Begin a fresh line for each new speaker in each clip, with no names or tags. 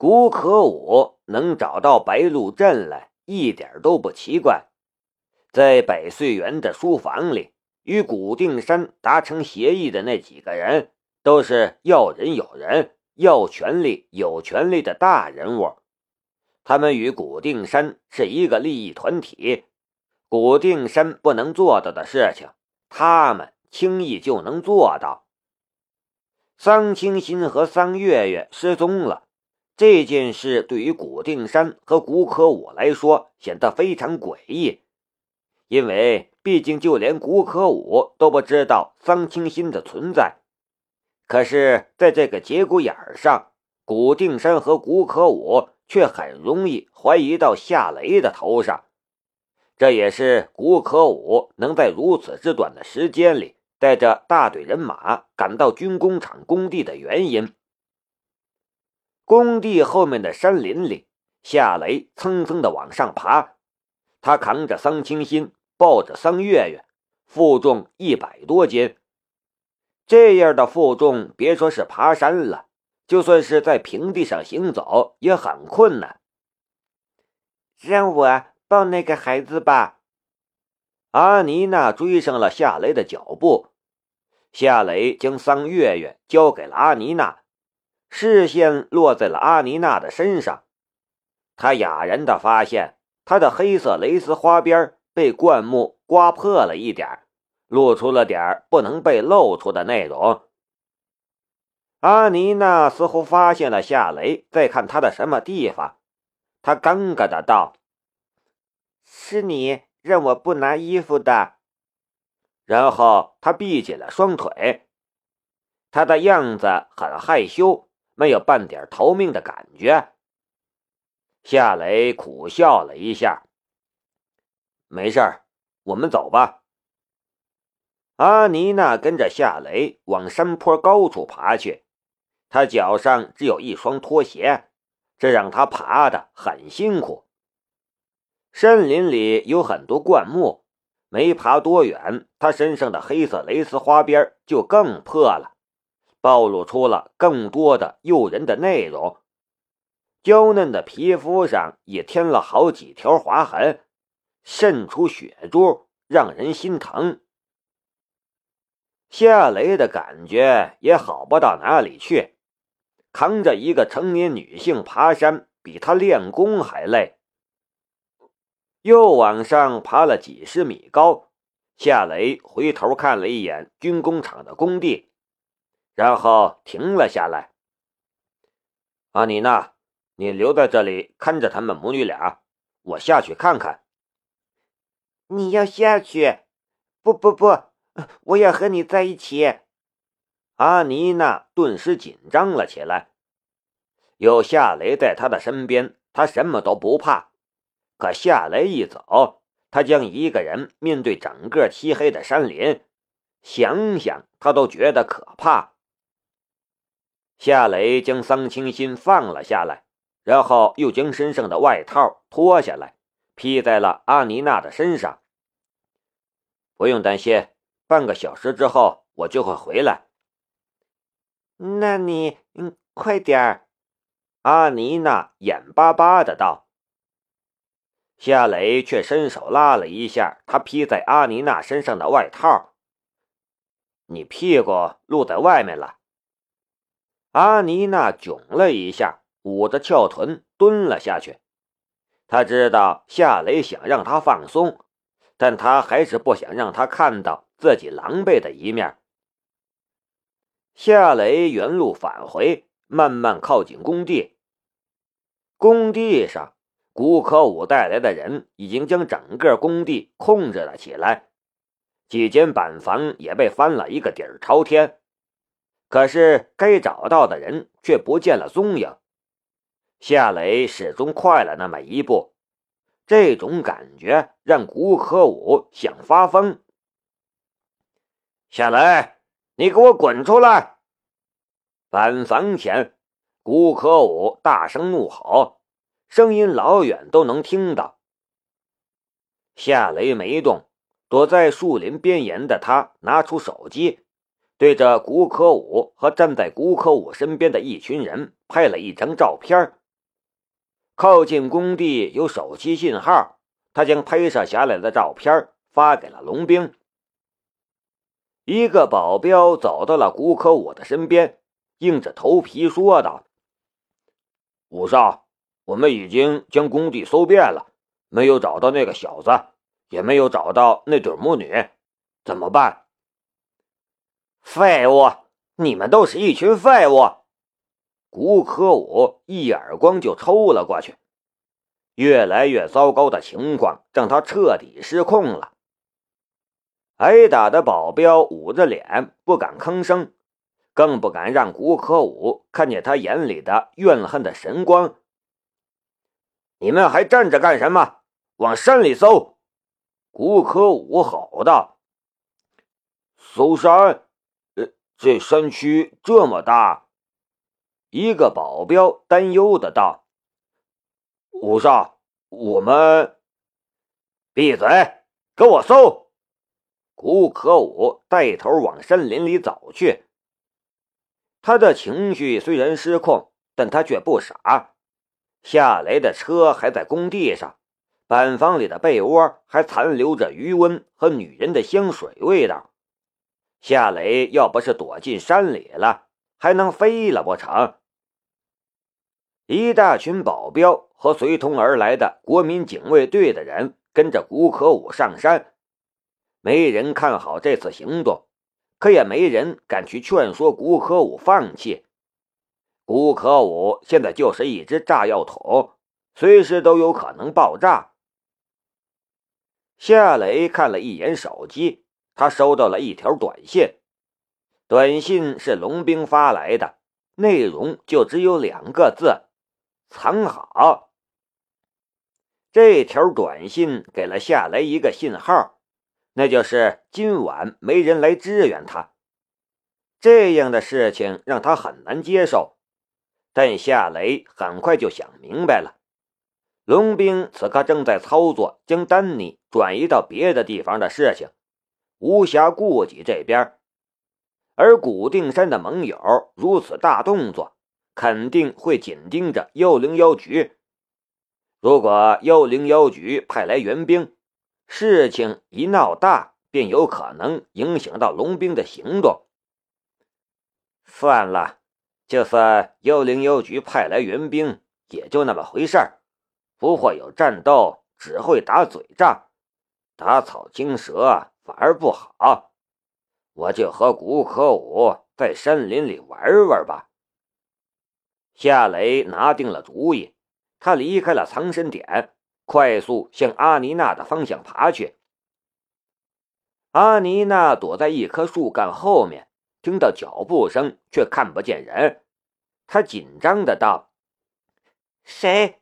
古可武能找到白鹿镇来，一点都不奇怪。在百岁园的书房里，与古定山达成协议的那几个人，都是要人有人、要权力有权力的大人物。他们与古定山是一个利益团体，古定山不能做到的事情，他们轻易就能做到。桑清新和桑月月失踪了，这件事对于古定山和古可武来说显得非常诡异。因为毕竟，就连古可武都不知道桑清新的存在。可是，在这个节骨眼上，古定山和古可武却很容易怀疑到夏雷的头上。这也是古可武能在如此之短的时间里带着大队人马赶到军工厂工地的原因。工地后面的山林里，夏雷蹭蹭的往上爬，他扛着桑清新。抱着桑月月，负重一百多斤。这样的负重，别说是爬山了，就算是在平地上行走也很困难。
让我抱那个孩子吧。
阿妮娜追上了夏雷的脚步，夏雷将桑月月交给了阿妮娜，视线落在了阿妮娜的身上。他哑然的发现，她的黑色蕾丝花边。被灌木刮破了一点露出了点不能被露出的内容。阿妮娜似乎发现了夏雷在看她的什么地方，她尴尬的道：“
是你让我不拿衣服的。”
然后她闭紧了双腿，她的样子很害羞，没有半点逃命的感觉。夏雷苦笑了一下。没事儿，我们走吧。阿妮娜跟着夏雷往山坡高处爬去，她脚上只有一双拖鞋，这让她爬得很辛苦。森林里有很多灌木，没爬多远，她身上的黑色蕾丝花边就更破了，暴露出了更多的诱人的内容。娇嫩的皮肤上也添了好几条划痕。渗出血珠，让人心疼。夏雷的感觉也好不到哪里去，扛着一个成年女性爬山，比他练功还累。又往上爬了几十米高，夏雷回头看了一眼军工厂的工地，然后停了下来。阿妮娜，你留在这里看着他们母女俩，我下去看看。
你要下去？不不不，我要和你在一起。
阿妮娜顿时紧张了起来。有夏雷在她的身边，她什么都不怕。可夏雷一走，她将一个人面对整个漆黑的山林，想想她都觉得可怕。夏雷将桑清新放了下来，然后又将身上的外套脱下来。披在了阿妮娜的身上。不用担心，半个小时之后我就会回来。
那你嗯，快点儿！
阿妮娜眼巴巴的道。夏雷却伸手拉了一下他披在阿妮娜身上的外套。你屁股露在外面了。阿妮娜窘了一下，捂着翘臀蹲了下去。他知道夏雷想让他放松，但他还是不想让他看到自己狼狈的一面。夏雷原路返回，慢慢靠近工地。工地上，古可武带来的人已经将整个工地控制了起来，几间板房也被翻了一个底儿朝天。可是该找到的人却不见了踪影。夏雷始终快了那么一步，这种感觉让古可武想发疯。夏雷，你给我滚出来！板房前，古可武大声怒吼，声音老远都能听到。夏雷没动，躲在树林边沿的他拿出手机，对着古可武和站在古可武身边的一群人拍了一张照片靠近工地有手机信号，他将拍摄下来的照片发给了龙兵。一个保镖走到了古可武的身边，硬着头皮说道：“
武少，我们已经将工地搜遍了，没有找到那个小子，也没有找到那对母女，怎么办？”
废物！你们都是一群废物！
古可武一耳光就抽了过去。越来越糟糕的情况让他彻底失控了。挨打的保镖捂着脸不敢吭声，更不敢让古可武看见他眼里的怨恨的神光。
你们还站着干什么？往山里搜！
古可武吼道：“
搜山？这山区这么大。”
一个保镖担忧的道：“
武少，我们
闭嘴，给我搜！”古可武带头往森林里走去。他的情绪虽然失控，但他却不傻。夏雷的车还在工地上，板房里的被窝还残留着余温和女人的香水味道。夏雷要不是躲进山里了，还能飞了不成？一大群保镖和随同而来的国民警卫队的人跟着古可武上山，没人看好这次行动，可也没人敢去劝说古可武放弃。古可武现在就是一只炸药桶，随时都有可能爆炸。夏雷看了一眼手机，他收到了一条短信，短信是龙兵发来的，内容就只有两个字。藏好。这条短信给了夏雷一个信号，那就是今晚没人来支援他。这样的事情让他很难接受，但夏雷很快就想明白了：龙兵此刻正在操作将丹尼转移到别的地方的事情，无暇顾及这边。而古定山的盟友如此大动作。肯定会紧盯着幺零幺局。如果幺零幺局派来援兵，事情一闹大，便有可能影响到龙兵的行动。算了，就算幺零幺局派来援兵，也就那么回事儿，不会有战斗，只会打嘴仗，打草惊蛇反而不好。我就和古可武在山林里玩玩吧。夏雷拿定了主意，他离开了藏身点，快速向阿妮娜的方向爬去。阿妮娜躲在一棵树干后面，听到脚步声却看不见人，她紧张的道：“
谁？”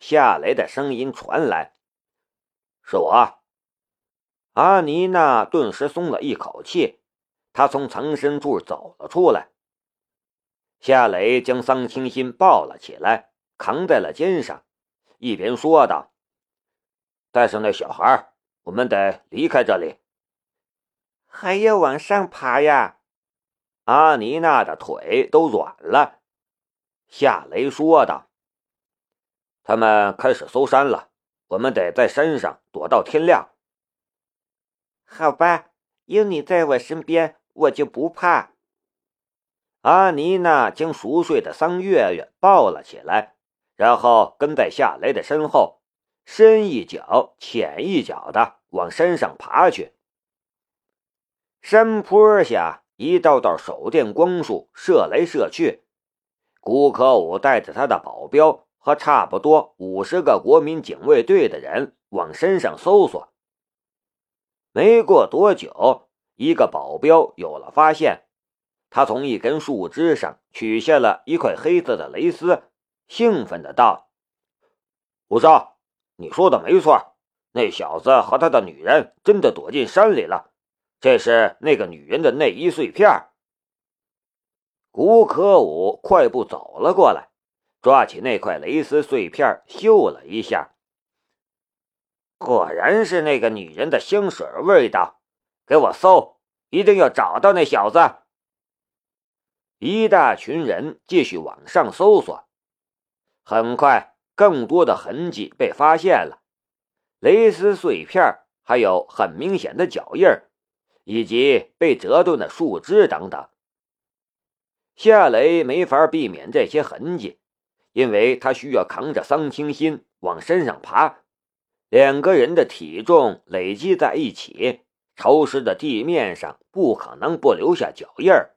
夏雷的声音传来：“是我。”阿妮娜顿时松了一口气，她从藏身处走了出来。夏雷将桑清新抱了起来，扛在了肩上，一边说道：“带上那小孩，我们得离开这里。”
还要往上爬呀！
阿妮娜的腿都软了。夏雷说道：“他们开始搜山了，我们得在山上躲到天亮。”
好吧，有你在我身边，我就不怕。
阿妮娜将熟睡的桑月月抱了起来，然后跟在夏雷的身后，深一脚浅一脚的往山上爬去。山坡下，一道道手电光束射来射去。古可武带着他的保镖和差不多五十个国民警卫队的人往山上搜索。没过多久，一个保镖有了发现。他从一根树枝上取下了一块黑色的蕾丝，兴奋的道：“
武少，你说的没错，那小子和他的女人真的躲进山里了。这是那个女人的内衣碎片。”
古可武快步走了过来，抓起那块蕾丝碎片嗅了一下，果然是那个女人的香水味道。给我搜，一定要找到那小子。一大群人继续往上搜索，很快更多的痕迹被发现了，蕾丝碎片，还有很明显的脚印，以及被折断的树枝等等。夏雷没法避免这些痕迹，因为他需要扛着桑清心往身上爬，两个人的体重累积在一起，潮湿的地面上不可能不留下脚印儿。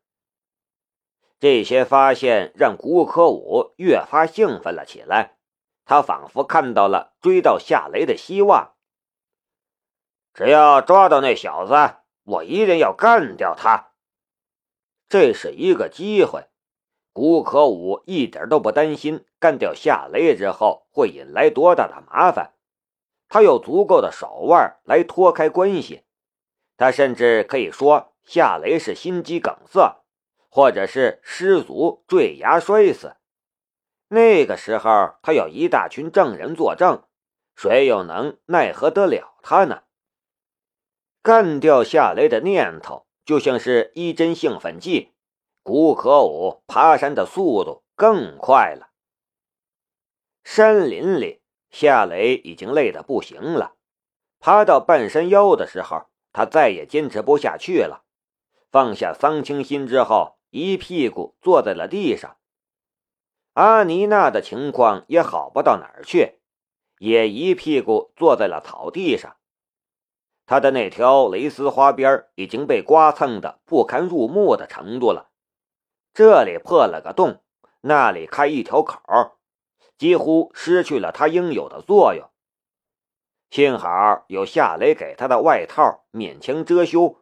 这些发现让古可武越发兴奋了起来，他仿佛看到了追到夏雷的希望。只要抓到那小子，我一定要干掉他。这是一个机会，古可武一点都不担心干掉夏雷之后会引来多大的麻烦，他有足够的手腕来脱开关系。他甚至可以说夏雷是心肌梗塞，或者是失足坠崖摔死。那个时候，他有一大群证人作证，谁又能奈何得了他呢？干掉夏雷的念头。就像是一针兴奋剂，古可武爬山的速度更快了。山林里，夏雷已经累得不行了。爬到半山腰的时候，他再也坚持不下去了，放下桑青心之后，一屁股坐在了地上。阿妮娜的情况也好不到哪儿去，也一屁股坐在了草地上。他的那条蕾丝花边已经被刮蹭的不堪入目的程度了，这里破了个洞，那里开一条口，几乎失去了它应有的作用。幸好有夏雷给他的外套勉强遮羞，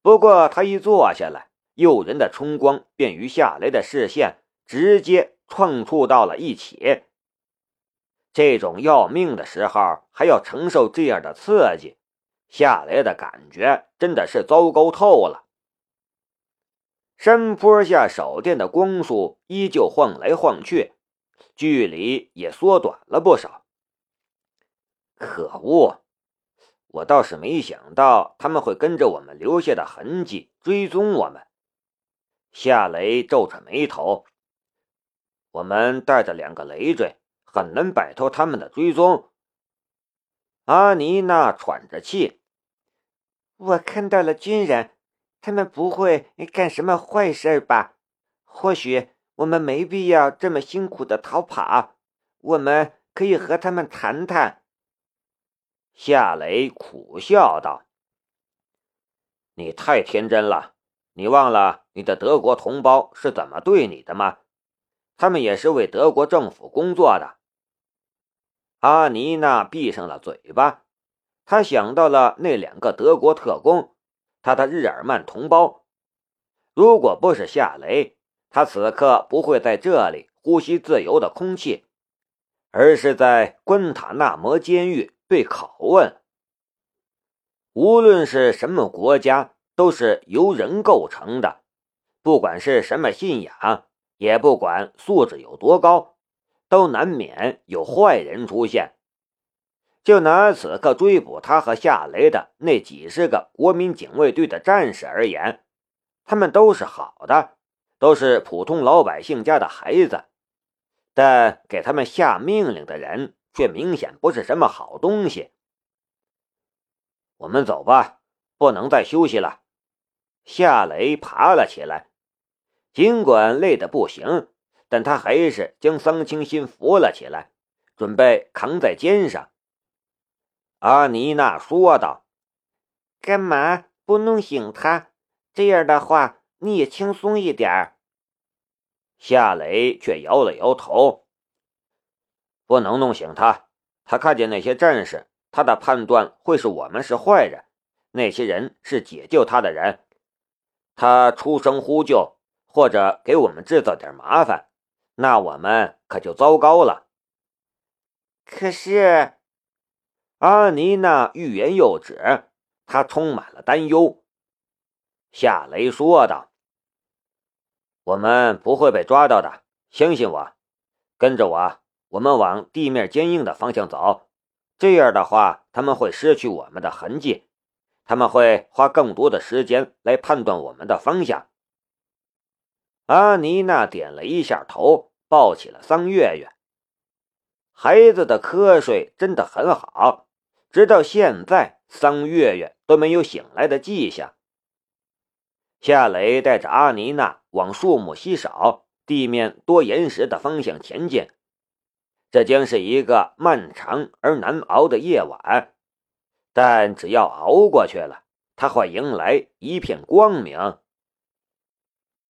不过他一坐下来，诱人的春光便与夏雷的视线直接碰触到了一起。这种要命的时候还要承受这样的刺激。夏雷的感觉真的是糟糕透了。山坡下手电的光束依旧晃来晃去，距离也缩短了不少。可恶！我倒是没想到他们会跟着我们留下的痕迹追踪我们。夏雷皱着眉头。我们带着两个累赘，很难摆脱他们的追踪。阿妮娜喘着气。
我看到了军人，他们不会干什么坏事吧？或许我们没必要这么辛苦的逃跑，我们可以和他们谈谈。
夏雷苦笑道：“你太天真了，你忘了你的德国同胞是怎么对你的吗？他们也是为德国政府工作的。”阿妮娜闭上了嘴巴。他想到了那两个德国特工，他的日耳曼同胞。如果不是夏雷，他此刻不会在这里呼吸自由的空气，而是在关塔那摩监狱被拷问。无论是什么国家，都是由人构成的，不管是什么信仰，也不管素质有多高，都难免有坏人出现。就拿此刻追捕他和夏雷的那几十个国民警卫队的战士而言，他们都是好的，都是普通老百姓家的孩子，但给他们下命令的人却明显不是什么好东西。我们走吧，不能再休息了。夏雷爬了起来，尽管累得不行，但他还是将桑清心扶了起来，准备扛在肩上。阿妮娜说道：“
干嘛不弄醒他？这样的话你也轻松一点。”
夏雷却摇了摇头：“不能弄醒他。他看见那些战士，他的判断会是我们是坏人，那些人是解救他的人。他出声呼救，或者给我们制造点麻烦，那我们可就糟糕了。”
可是。
阿妮娜欲言又止，她充满了担忧。夏雷说道：“我们不会被抓到的，相信我，跟着我，我们往地面坚硬的方向走。这样的话，他们会失去我们的痕迹，他们会花更多的时间来判断我们的方向。”阿妮娜点了一下头，抱起了桑月月。孩子的瞌睡真的很好，直到现在，桑月月都没有醒来的迹象。夏雷带着阿妮娜往树木稀少、地面多岩石的方向前进。这将是一个漫长而难熬的夜晚，但只要熬过去了，他会迎来一片光明。